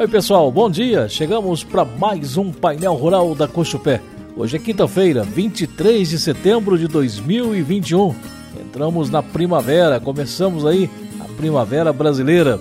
Oi, pessoal, bom dia. Chegamos para mais um painel rural da Cochupé. Hoje é quinta-feira, 23 de setembro de 2021. Entramos na primavera, começamos aí a primavera brasileira.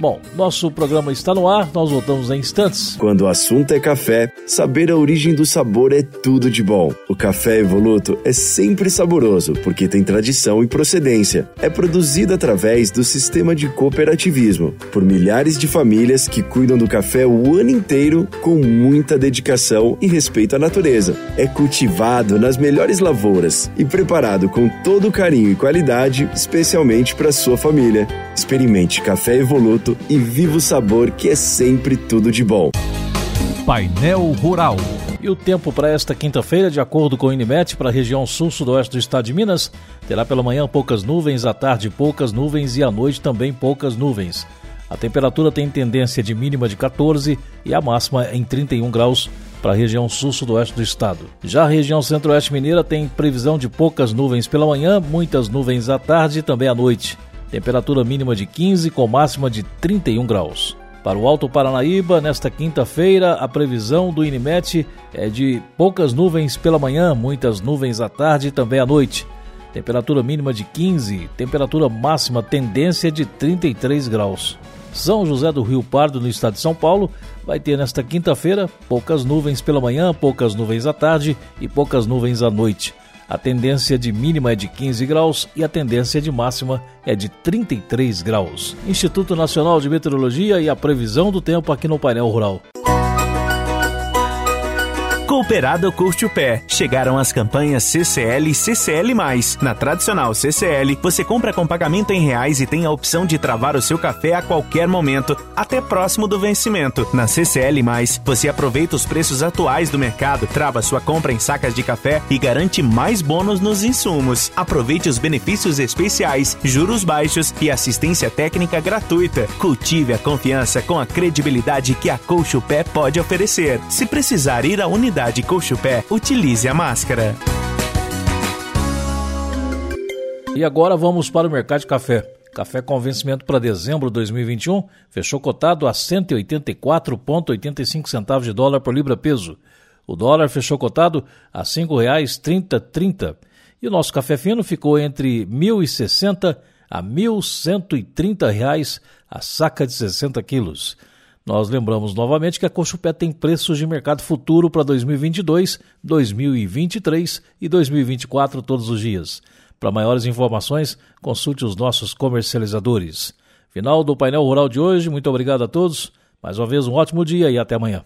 Bom, nosso programa está no ar, nós voltamos em instantes. Quando o assunto é café, saber a origem do sabor é tudo de bom. O café Evoluto é sempre saboroso porque tem tradição e procedência. É produzido através do sistema de cooperativismo por milhares de famílias que cuidam do café o ano inteiro com muita dedicação e respeito à natureza. É cultivado nas melhores lavouras e preparado com todo carinho e qualidade, especialmente para sua família. Experimente café Evoluto e viva o sabor que é sempre tudo de bom. Painel Rural. E o tempo para esta quinta-feira, de acordo com o Inimet, para a região sul-sudoeste do estado de Minas, terá pela manhã poucas nuvens, à tarde poucas nuvens e à noite também poucas nuvens. A temperatura tem tendência de mínima de 14 e a máxima em 31 graus para a região sul-sudoeste do estado. Já a região centro-oeste mineira tem previsão de poucas nuvens pela manhã, muitas nuvens à tarde e também à noite temperatura mínima de 15 com máxima de 31 graus. Para o Alto Paranaíba, nesta quinta-feira, a previsão do Inimet é de poucas nuvens pela manhã, muitas nuvens à tarde e também à noite. Temperatura mínima de 15, temperatura máxima tendência de 33 graus. São José do Rio Pardo, no estado de São Paulo, vai ter nesta quinta-feira poucas nuvens pela manhã, poucas nuvens à tarde e poucas nuvens à noite. A tendência de mínima é de 15 graus e a tendência de máxima é de 33 graus. Instituto Nacional de Meteorologia e a previsão do tempo aqui no painel rural. Cooperado Curte o Pé. Chegaram as campanhas CCL e CCL+. Na tradicional CCL, você compra com pagamento em reais e tem a opção de travar o seu café a qualquer momento, até próximo do vencimento. Na CCL+, você aproveita os preços atuais do mercado, trava sua compra em sacas de café e garante mais bônus nos insumos. Aproveite os benefícios especiais, juros baixos e assistência técnica gratuita. Cultive a confiança com a credibilidade que a Colcho Pé pode oferecer. Se precisar ir à unidade Unidade Pé, utilize a máscara. E agora vamos para o mercado de café. Café com vencimento para dezembro de 2021 fechou cotado a 184,85 centavos de dólar por libra peso. O dólar fechou cotado a R$ 5,3030 e o nosso café fino ficou entre R$ 1.060 a 1.130 reais a saca de 60 quilos. Nós lembramos novamente que a Cochupé tem preços de mercado futuro para 2022, 2023 e 2024 todos os dias. Para maiores informações, consulte os nossos comercializadores. Final do painel rural de hoje, muito obrigado a todos. Mais uma vez, um ótimo dia e até amanhã.